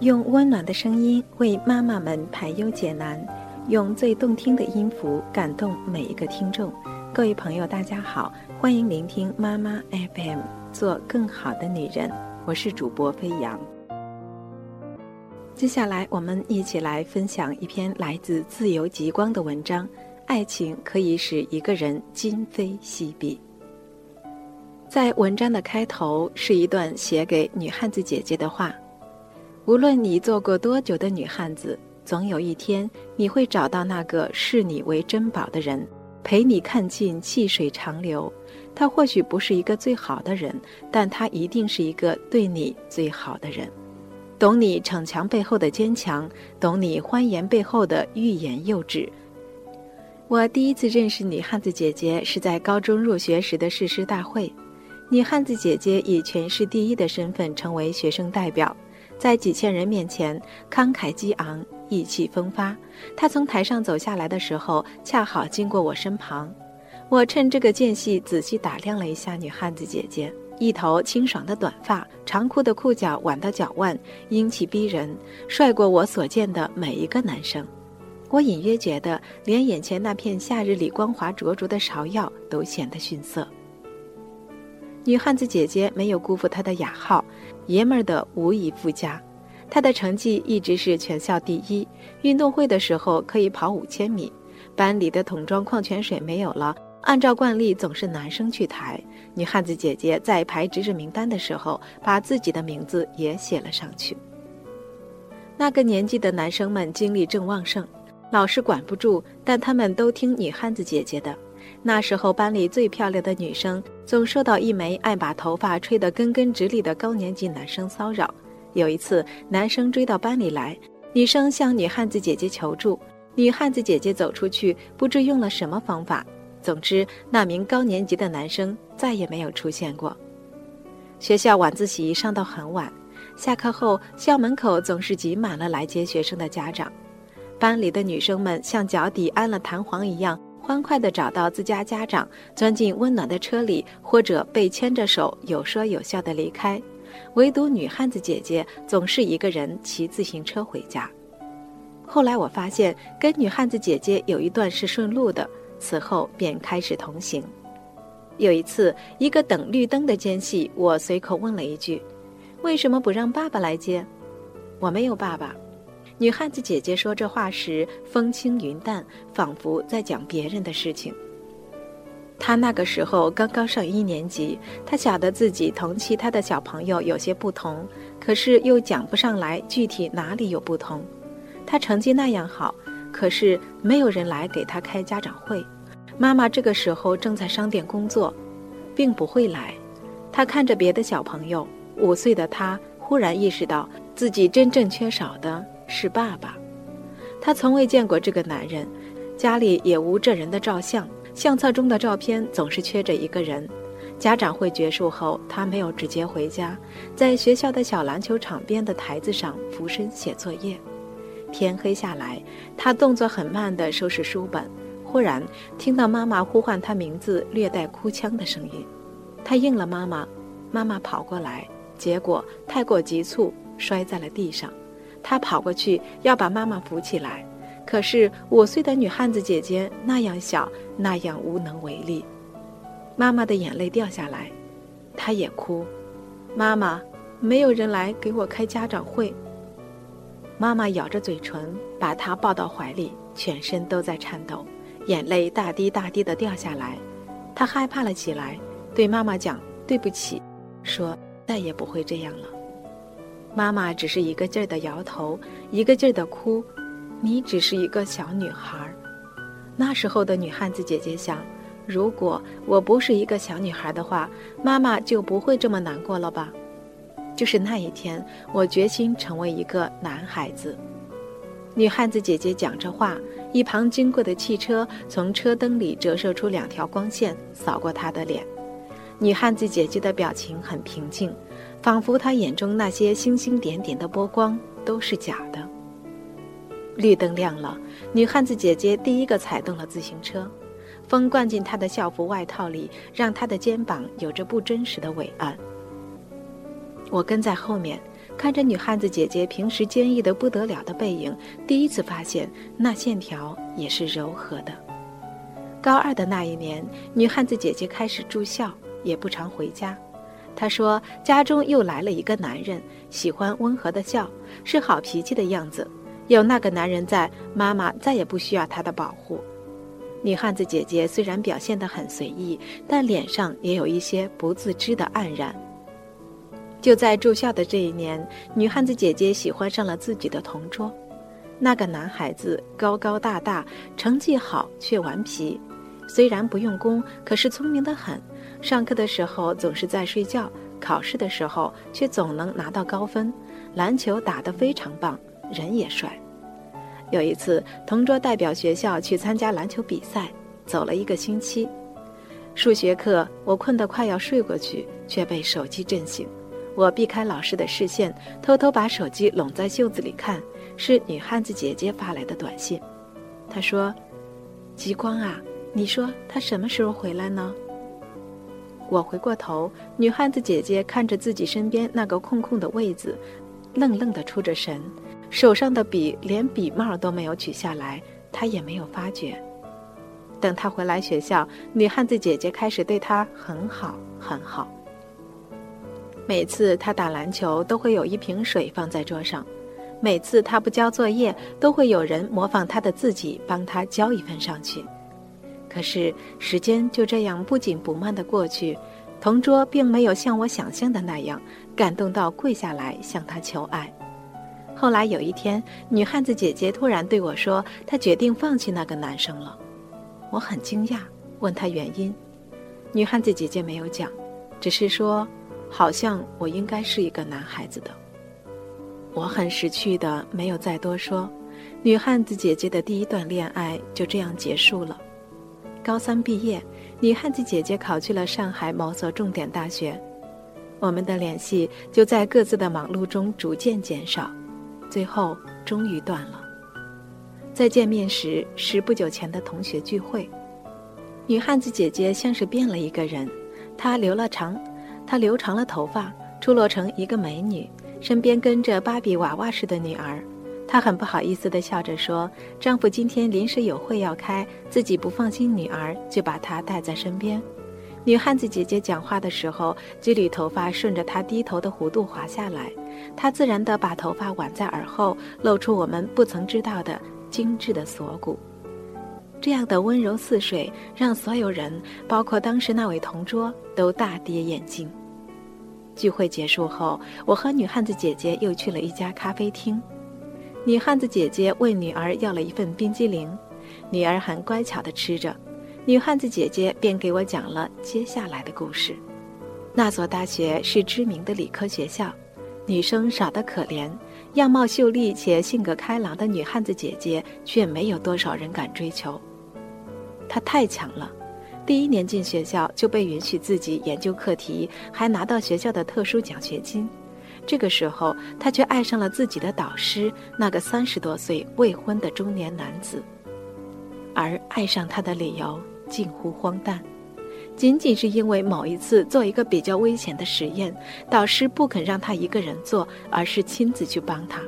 用温暖的声音为妈妈们排忧解难，用最动听的音符感动每一个听众。各位朋友，大家好，欢迎聆听妈妈 FM，做更好的女人。我是主播飞扬。接下来，我们一起来分享一篇来自自由极光的文章：爱情可以使一个人今非昔比。在文章的开头是一段写给女汉子姐姐的话。无论你做过多久的女汉子，总有一天你会找到那个视你为珍宝的人，陪你看尽细水长流。他或许不是一个最好的人，但他一定是一个对你最好的人，懂你逞强背后的坚强，懂你欢颜背后的欲言又止。我第一次认识女汉子姐姐是在高中入学时的誓师大会，女汉子姐姐以全市第一的身份成为学生代表。在几千人面前慷慨激昂、意气风发。他从台上走下来的时候，恰好经过我身旁。我趁这个间隙仔细打量了一下女汉子姐姐，一头清爽的短发，长裤的裤脚挽到脚腕，英气逼人，帅过我所见的每一个男生。我隐约觉得，连眼前那片夏日里光华灼灼的芍药都显得逊色。女汉子姐姐没有辜负她的雅号。爷们儿的无以复加，她的成绩一直是全校第一。运动会的时候可以跑五千米，班里的桶装矿泉水没有了，按照惯例总是男生去抬。女汉子姐姐在排值日名单的时候，把自己的名字也写了上去。那个年纪的男生们精力正旺盛，老师管不住，但他们都听女汉子姐姐的。那时候班里最漂亮的女生总受到一枚爱把头发吹得根根直立的高年级男生骚扰。有一次，男生追到班里来，女生向女汉子姐姐求助，女汉子姐姐走出去，不知用了什么方法。总之，那名高年级的男生再也没有出现过。学校晚自习上到很晚，下课后校门口总是挤满了来接学生的家长，班里的女生们像脚底安了弹簧一样。欢快地找到自家家长，钻进温暖的车里，或者被牵着手，有说有笑地离开。唯独女汉子姐姐总是一个人骑自行车回家。后来我发现，跟女汉子姐姐有一段是顺路的，此后便开始同行。有一次，一个等绿灯的间隙，我随口问了一句：“为什么不让爸爸来接？”我没有爸爸。女汉子姐姐说这话时风轻云淡，仿佛在讲别人的事情。她那个时候刚刚上一年级，她晓得自己同其他的小朋友有些不同，可是又讲不上来具体哪里有不同。她成绩那样好，可是没有人来给她开家长会。妈妈这个时候正在商店工作，并不会来。她看着别的小朋友，五岁的她忽然意识到自己真正缺少的。是爸爸，他从未见过这个男人，家里也无这人的照相，相册中的照片总是缺着一个人。家长会结束后，他没有直接回家，在学校的小篮球场边的台子上俯身写作业。天黑下来，他动作很慢地收拾书本，忽然听到妈妈呼唤他名字，略带哭腔的声音。他应了妈妈，妈妈跑过来，结果太过急促，摔在了地上。他跑过去要把妈妈扶起来，可是五岁的女汉子姐姐那样小，那样无能为力。妈妈的眼泪掉下来，她也哭。妈妈，没有人来给我开家长会。妈妈咬着嘴唇，把她抱到怀里，全身都在颤抖，眼泪大滴大滴的掉下来。她害怕了起来，对妈妈讲对不起，说再也不会这样了。妈妈只是一个劲儿的摇头，一个劲儿的哭。你只是一个小女孩。那时候的女汉子姐姐想：如果我不是一个小女孩的话，妈妈就不会这么难过了吧？就是那一天，我决心成为一个男孩子。女汉子姐姐讲着话，一旁经过的汽车从车灯里折射出两条光线，扫过她的脸。女汉子姐姐的表情很平静。仿佛她眼中那些星星点点的波光都是假的。绿灯亮了，女汉子姐姐第一个踩动了自行车，风灌进她的校服外套里，让她的肩膀有着不真实的伟岸。我跟在后面，看着女汉子姐姐平时坚毅的不得了的背影，第一次发现那线条也是柔和的。高二的那一年，女汉子姐姐开始住校，也不常回家。她说，家中又来了一个男人，喜欢温和的笑，是好脾气的样子。有那个男人在，妈妈再也不需要他的保护。女汉子姐姐虽然表现得很随意，但脸上也有一些不自知的黯然。就在住校的这一年，女汉子姐姐喜欢上了自己的同桌。那个男孩子高高大大，成绩好却顽皮。虽然不用功，可是聪明得很。上课的时候总是在睡觉，考试的时候却总能拿到高分。篮球打得非常棒，人也帅。有一次，同桌代表学校去参加篮球比赛，走了一个星期。数学课，我困得快要睡过去，却被手机震醒。我避开老师的视线，偷偷把手机拢在袖子里看，是女汉子姐姐发来的短信。她说：“极光啊，你说他什么时候回来呢？”我回过头，女汉子姐姐看着自己身边那个空空的位子，愣愣的出着神，手上的笔连笔帽都没有取下来，她也没有发觉。等她回来学校，女汉子姐姐开始对她很好很好。每次她打篮球，都会有一瓶水放在桌上；每次她不交作业，都会有人模仿她的自己帮她交一份上去。可是时间就这样不紧不慢地过去，同桌并没有像我想象的那样感动到跪下来向他求爱。后来有一天，女汉子姐姐突然对我说：“她决定放弃那个男生了。”我很惊讶，问她原因。女汉子姐姐没有讲，只是说。好像我应该是一个男孩子的，我很识趣的没有再多说。女汉子姐姐的第一段恋爱就这样结束了。高三毕业，女汉子姐姐考去了上海某所重点大学，我们的联系就在各自的忙碌中逐渐减少，最后终于断了。再见面时是不久前的同学聚会，女汉子姐姐像是变了一个人，她留了长。她留长了头发，出落成一个美女，身边跟着芭比娃娃似的女儿。她很不好意思地笑着说：“丈夫今天临时有会要开，自己不放心女儿，就把她带在身边。”女汉子姐姐讲话的时候，几缕头发顺着她低头的弧度滑下来，她自然地把头发挽在耳后，露出我们不曾知道的精致的锁骨。这样的温柔似水，让所有人，包括当时那位同桌，都大跌眼镜。聚会结束后，我和女汉子姐姐又去了一家咖啡厅。女汉子姐姐问女儿要了一份冰激凌，女儿很乖巧地吃着。女汉子姐姐便给我讲了接下来的故事。那所大学是知名的理科学校，女生少得可怜。样貌秀丽且性格开朗的女汉子姐姐，却没有多少人敢追求。她太强了，第一年进学校就被允许自己研究课题，还拿到学校的特殊奖学金。这个时候，她却爱上了自己的导师，那个三十多岁未婚的中年男子。而爱上他的理由近乎荒诞。仅仅是因为某一次做一个比较危险的实验，导师不肯让他一个人做，而是亲自去帮他。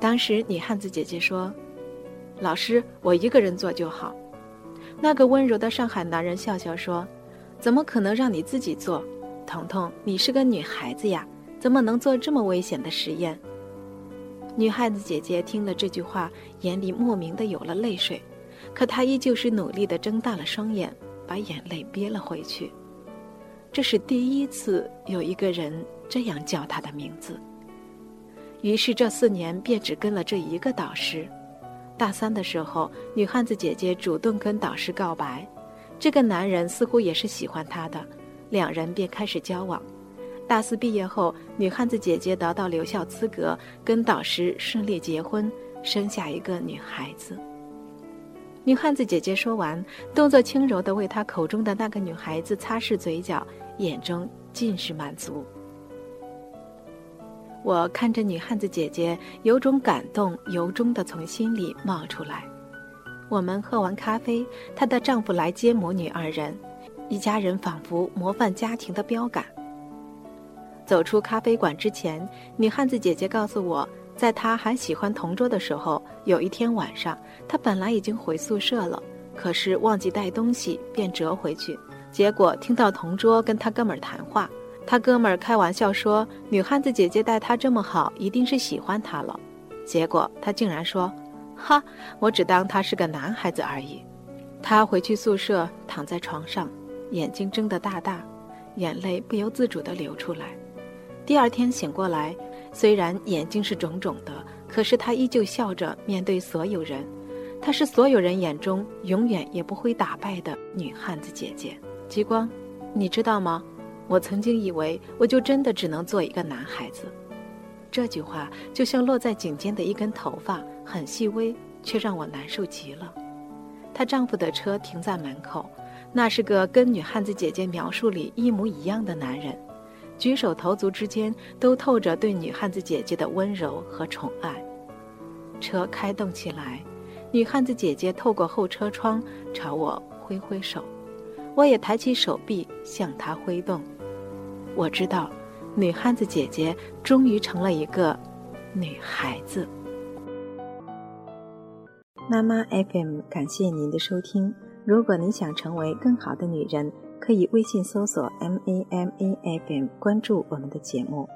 当时女汉子姐姐说：“老师，我一个人做就好。”那个温柔的上海男人笑笑说：“怎么可能让你自己做？彤彤，你是个女孩子呀，怎么能做这么危险的实验？”女汉子姐姐听了这句话，眼里莫名的有了泪水，可她依旧是努力的睁大了双眼。把眼泪憋了回去。这是第一次有一个人这样叫她的名字。于是这四年便只跟了这一个导师。大三的时候，女汉子姐姐主动跟导师告白，这个男人似乎也是喜欢她的，两人便开始交往。大四毕业后，女汉子姐姐得到留校资格，跟导师顺利结婚，生下一个女孩子。女汉子姐姐说完，动作轻柔地为她口中的那个女孩子擦拭嘴角，眼中尽是满足。我看着女汉子姐姐，有种感动由衷地从心里冒出来。我们喝完咖啡，她的丈夫来接母女二人，一家人仿佛模范家庭的标杆。走出咖啡馆之前，女汉子姐姐告诉我，在她还喜欢同桌的时候，有一天晚上，她本来已经回宿舍了，可是忘记带东西，便折回去。结果听到同桌跟他哥们儿谈话，他哥们儿开玩笑说：“女汉子姐姐待他这么好，一定是喜欢他了。”结果他竟然说：“哈，我只当他是个男孩子而已。”他回去宿舍，躺在床上，眼睛睁得大大，眼泪不由自主地流出来。第二天醒过来，虽然眼睛是肿肿的，可是他依旧笑着面对所有人。她是所有人眼中永远也不会打败的女汉子姐姐。极光，你知道吗？我曾经以为我就真的只能做一个男孩子。这句话就像落在颈间的一根头发，很细微，却让我难受极了。她丈夫的车停在门口，那是个跟女汉子姐姐描述里一模一样的男人，举手投足之间都透着对女汉子姐姐的温柔和宠爱。车开动起来，女汉子姐姐透过后车窗朝我挥挥手，我也抬起手臂向她挥动。我知道，女汉子姐姐终于成了一个女孩子。妈妈 FM，感谢您的收听。如果你想成为更好的女人，可以微信搜索 M A M A F M，关注我们的节目。